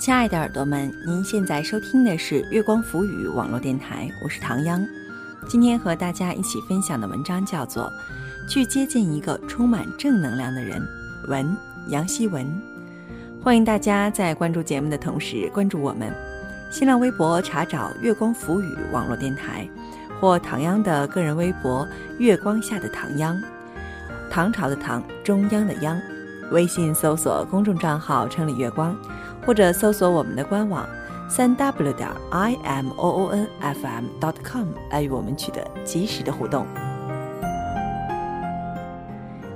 亲爱的耳朵们，您现在收听的是月光浮语网络电台，我是唐央。今天和大家一起分享的文章叫做《去接近一个充满正能量的人》，文杨希文。欢迎大家在关注节目的同时关注我们，新浪微博查找“月光浮语网络电台”或唐央的个人微博“月光下的唐央”，唐朝的唐，中央的央。微信搜索公众账号“城里月光”。或者搜索我们的官网三 w 点 i m o o n f m dot com 来与我们取得及时的互动，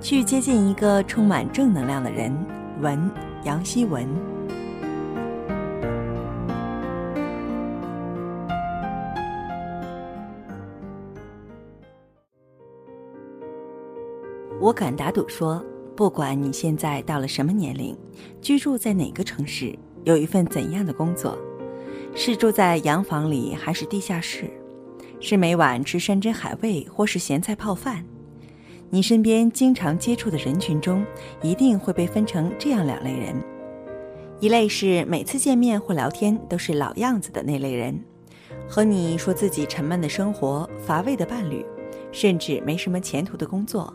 去接近一个充满正能量的人。文杨希文，我敢打赌说。不管你现在到了什么年龄，居住在哪个城市，有一份怎样的工作，是住在洋房里还是地下室，是每晚吃山珍海味或是咸菜泡饭，你身边经常接触的人群中，一定会被分成这样两类人：一类是每次见面或聊天都是老样子的那类人，和你说自己沉闷的生活、乏味的伴侣，甚至没什么前途的工作。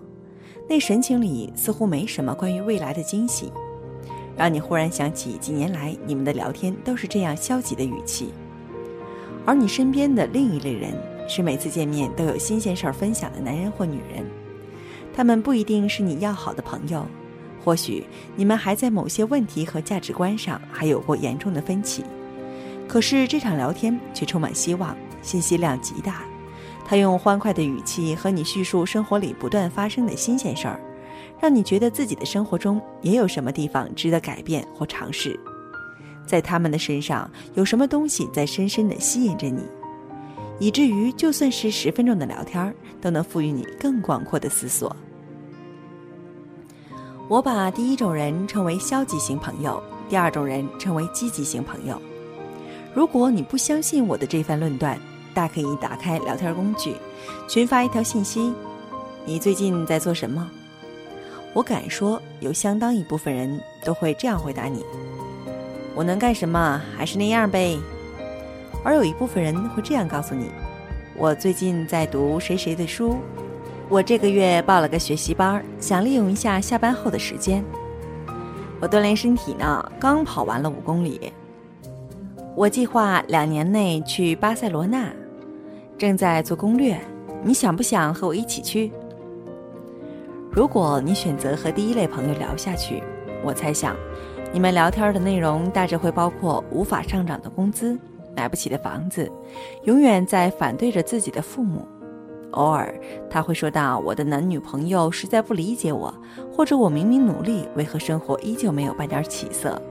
那神情里似乎没什么关于未来的惊喜，让你忽然想起几年来你们的聊天都是这样消极的语气。而你身边的另一类人是每次见面都有新鲜事儿分享的男人或女人，他们不一定是你要好的朋友，或许你们还在某些问题和价值观上还有过严重的分歧，可是这场聊天却充满希望，信息量极大。他用欢快的语气和你叙述生活里不断发生的新鲜事儿，让你觉得自己的生活中也有什么地方值得改变或尝试。在他们的身上有什么东西在深深的吸引着你，以至于就算是十分钟的聊天，都能赋予你更广阔的思索。我把第一种人称为消极型朋友，第二种人称为积极型朋友。如果你不相信我的这番论断，大可以打开聊天工具，群发一条信息：“你最近在做什么？”我敢说，有相当一部分人都会这样回答你：“我能干什么？还是那样呗。”而有一部分人会这样告诉你：“我最近在读谁谁的书，我这个月报了个学习班，想利用一下下班后的时间。我锻炼身体呢，刚跑完了五公里。我计划两年内去巴塞罗那。”正在做攻略，你想不想和我一起去？如果你选择和第一类朋友聊下去，我猜想，你们聊天的内容大致会包括无法上涨的工资、买不起的房子、永远在反对着自己的父母。偶尔他会说到我的男女朋友实在不理解我，或者我明明努力，为何生活依旧没有半点起色？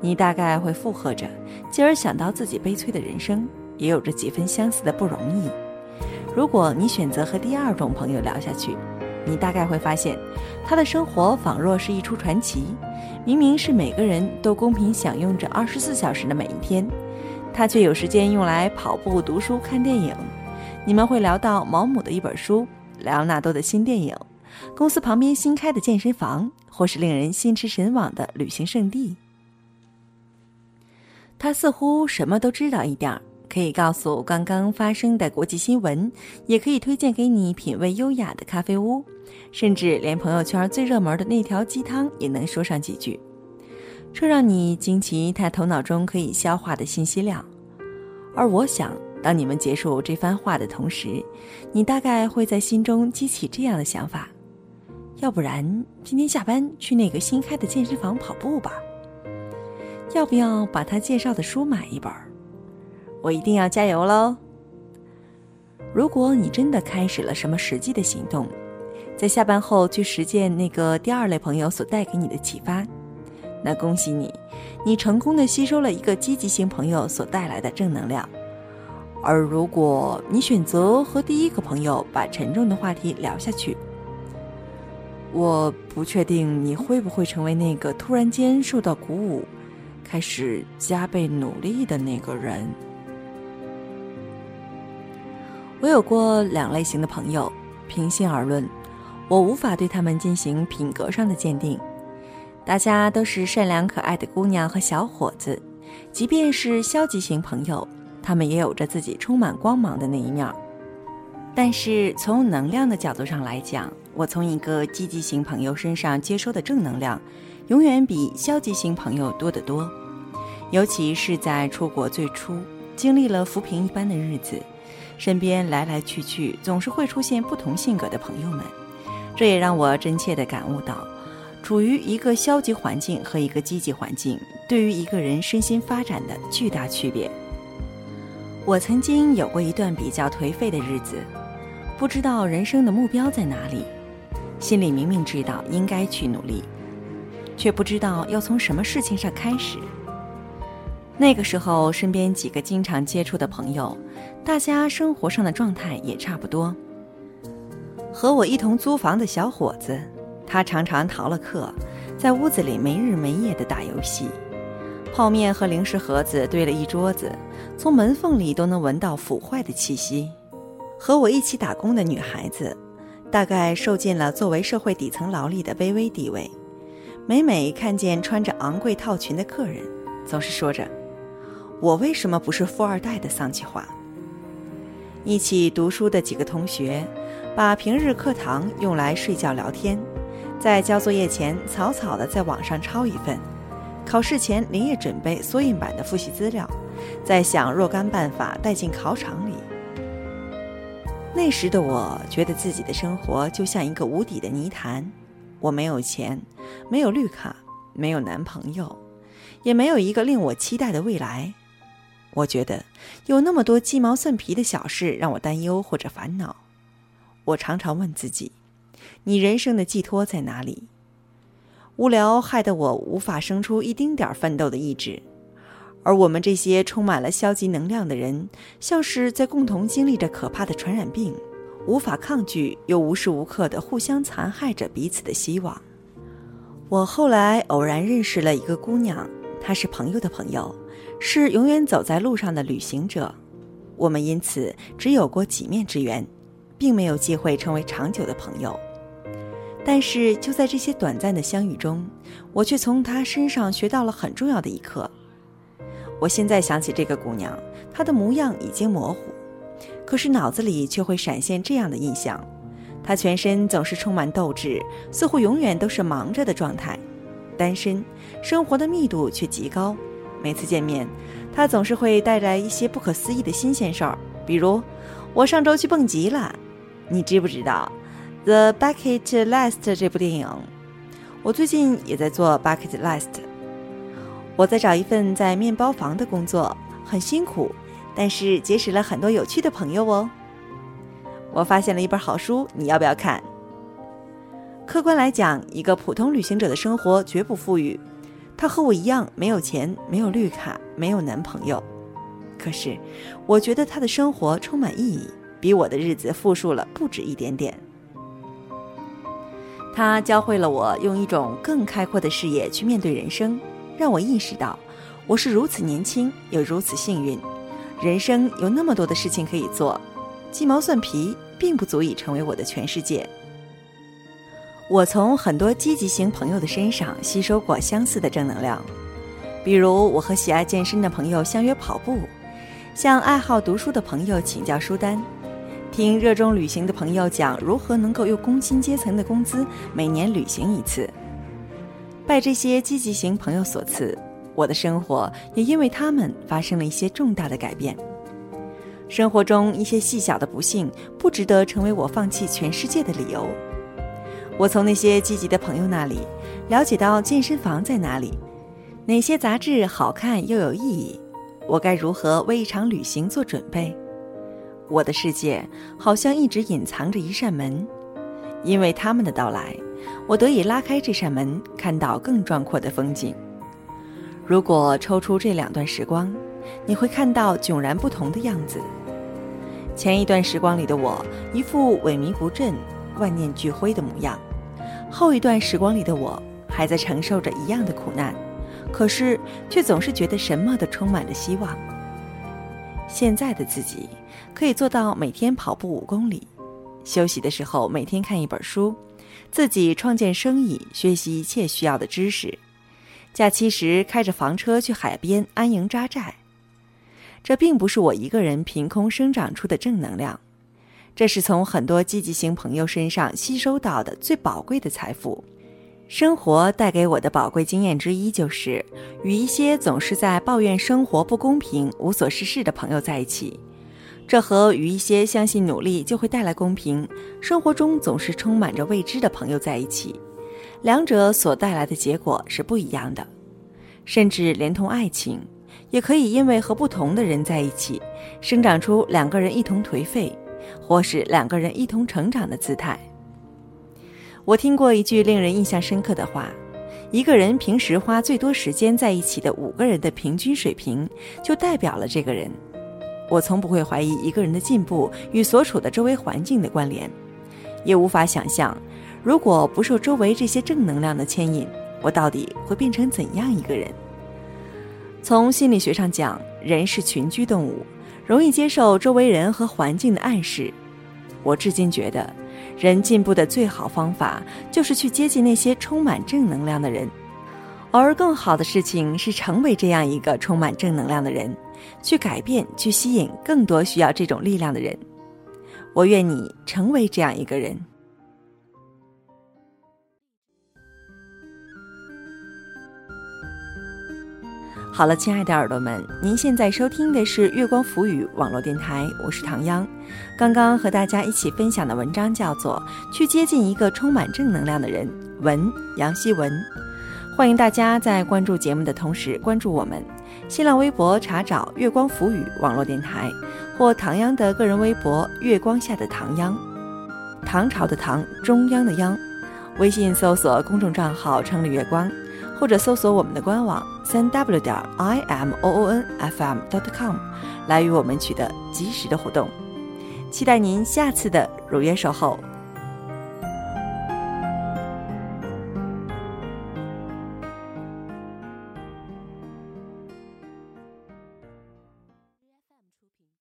你大概会附和着，继而想到自己悲催的人生。也有着几分相似的不容易。如果你选择和第二种朋友聊下去，你大概会发现，他的生活仿若是一出传奇。明明是每个人都公平享用着二十四小时的每一天，他却有时间用来跑步、读书、看电影。你们会聊到毛姆的一本书、莱昂纳多的新电影、公司旁边新开的健身房，或是令人心驰神往的旅行胜地。他似乎什么都知道一点儿。可以告诉刚刚发生的国际新闻，也可以推荐给你品味优雅的咖啡屋，甚至连朋友圈最热门的那条鸡汤也能说上几句，这让你惊奇他头脑中可以消化的信息量。而我想，当你们结束这番话的同时，你大概会在心中激起这样的想法：要不然今天下班去那个新开的健身房跑步吧？要不要把他介绍的书买一本？我一定要加油喽！如果你真的开始了什么实际的行动，在下班后去实践那个第二类朋友所带给你的启发，那恭喜你，你成功的吸收了一个积极性朋友所带来的正能量。而如果你选择和第一个朋友把沉重的话题聊下去，我不确定你会不会成为那个突然间受到鼓舞，开始加倍努力的那个人。我有过两类型的朋友，平心而论，我无法对他们进行品格上的鉴定。大家都是善良可爱的姑娘和小伙子，即便是消极型朋友，他们也有着自己充满光芒的那一面。但是从能量的角度上来讲，我从一个积极型朋友身上接收的正能量，永远比消极型朋友多得多。尤其是在出国最初，经历了浮萍一般的日子，身边来来去去，总是会出现不同性格的朋友们。这也让我真切地感悟到，处于一个消极环境和一个积极环境，对于一个人身心发展的巨大区别。我曾经有过一段比较颓废的日子，不知道人生的目标在哪里，心里明明知道应该去努力，却不知道要从什么事情上开始。那个时候，身边几个经常接触的朋友，大家生活上的状态也差不多。和我一同租房的小伙子，他常常逃了课，在屋子里没日没夜的打游戏，泡面和零食盒子堆了一桌子，从门缝里都能闻到腐坏的气息。和我一起打工的女孩子，大概受尽了作为社会底层劳力的卑微地位，每每看见穿着昂贵套裙的客人，总是说着。我为什么不是富二代的丧气话？一起读书的几个同学，把平日课堂用来睡觉聊天，在交作业前草草的在网上抄一份，考试前连夜准备缩印版的复习资料，再想若干办法带进考场里。那时的我觉得自己的生活就像一个无底的泥潭，我没有钱，没有绿卡，没有男朋友，也没有一个令我期待的未来。我觉得有那么多鸡毛蒜皮的小事让我担忧或者烦恼。我常常问自己：你人生的寄托在哪里？无聊害得我无法生出一丁点儿奋斗的意志。而我们这些充满了消极能量的人，像是在共同经历着可怕的传染病，无法抗拒，又无时无刻的互相残害着彼此的希望。我后来偶然认识了一个姑娘，她是朋友的朋友。是永远走在路上的旅行者，我们因此只有过几面之缘，并没有机会成为长久的朋友。但是就在这些短暂的相遇中，我却从她身上学到了很重要的一课。我现在想起这个姑娘，她的模样已经模糊，可是脑子里却会闪现这样的印象：她全身总是充满斗志，似乎永远都是忙着的状态。单身，生活的密度却极高。每次见面，他总是会带来一些不可思议的新鲜事儿，比如我上周去蹦极了，你知不知道《The Bucket List》这部电影？我最近也在做《Bucket List》，我在找一份在面包房的工作，很辛苦，但是结识了很多有趣的朋友哦。我发现了一本好书，你要不要看？客观来讲，一个普通旅行者的生活绝不富裕。他和我一样没有钱，没有绿卡，没有男朋友。可是，我觉得他的生活充满意义，比我的日子富庶了不止一点点。他教会了我用一种更开阔的视野去面对人生，让我意识到我是如此年轻又如此幸运。人生有那么多的事情可以做，鸡毛蒜皮并不足以成为我的全世界。我从很多积极型朋友的身上吸收过相似的正能量，比如我和喜爱健身的朋友相约跑步，向爱好读书的朋友请教书单，听热衷旅行的朋友讲如何能够用工薪阶层的工资每年旅行一次。拜这些积极型朋友所赐，我的生活也因为他们发生了一些重大的改变。生活中一些细小的不幸，不值得成为我放弃全世界的理由。我从那些积极的朋友那里了解到健身房在哪里，哪些杂志好看又有意义，我该如何为一场旅行做准备。我的世界好像一直隐藏着一扇门，因为他们的到来，我得以拉开这扇门，看到更壮阔的风景。如果抽出这两段时光，你会看到迥然不同的样子。前一段时光里的我，一副萎靡不振。万念俱灰的模样，后一段时光里的我还在承受着一样的苦难，可是却总是觉得什么都充满了希望。现在的自己可以做到每天跑步五公里，休息的时候每天看一本书，自己创建生意，学习一切需要的知识。假期时开着房车去海边安营扎寨。这并不是我一个人凭空生长出的正能量，这是从很多积极型朋友身上吸收到的最宝贵的财富。生活带给我的宝贵经验之一，就是与一些总是在抱怨生活不公平、无所事事的朋友在一起。这和与一些相信努力就会带来公平、生活中总是充满着未知的朋友在一起，两者所带来的结果是不一样的。甚至连同爱情，也可以因为和不同的人在一起，生长出两个人一同颓废，或是两个人一同成长的姿态。我听过一句令人印象深刻的话：一个人平时花最多时间在一起的五个人的平均水平，就代表了这个人。我从不会怀疑一个人的进步与所处的周围环境的关联，也无法想象，如果不受周围这些正能量的牵引，我到底会变成怎样一个人？从心理学上讲，人是群居动物，容易接受周围人和环境的暗示。我至今觉得，人进步的最好方法就是去接近那些充满正能量的人，而更好的事情是成为这样一个充满正能量的人。去改变，去吸引更多需要这种力量的人。我愿你成为这样一个人。好了，亲爱的耳朵们，您现在收听的是月光浮语网络电台，我是唐央。刚刚和大家一起分享的文章叫做《去接近一个充满正能量的人》，文杨希文。欢迎大家在关注节目的同时关注我们。新浪微博查找“月光浮语”网络电台，或唐央的个人微博“月光下的唐央”，唐朝的唐，中央的央。微信搜索公众账号“城里月光”，或者搜索我们的官网三 w 点 i m o o n f m dot com，来与我们取得及时的互动。期待您下次的如约守候。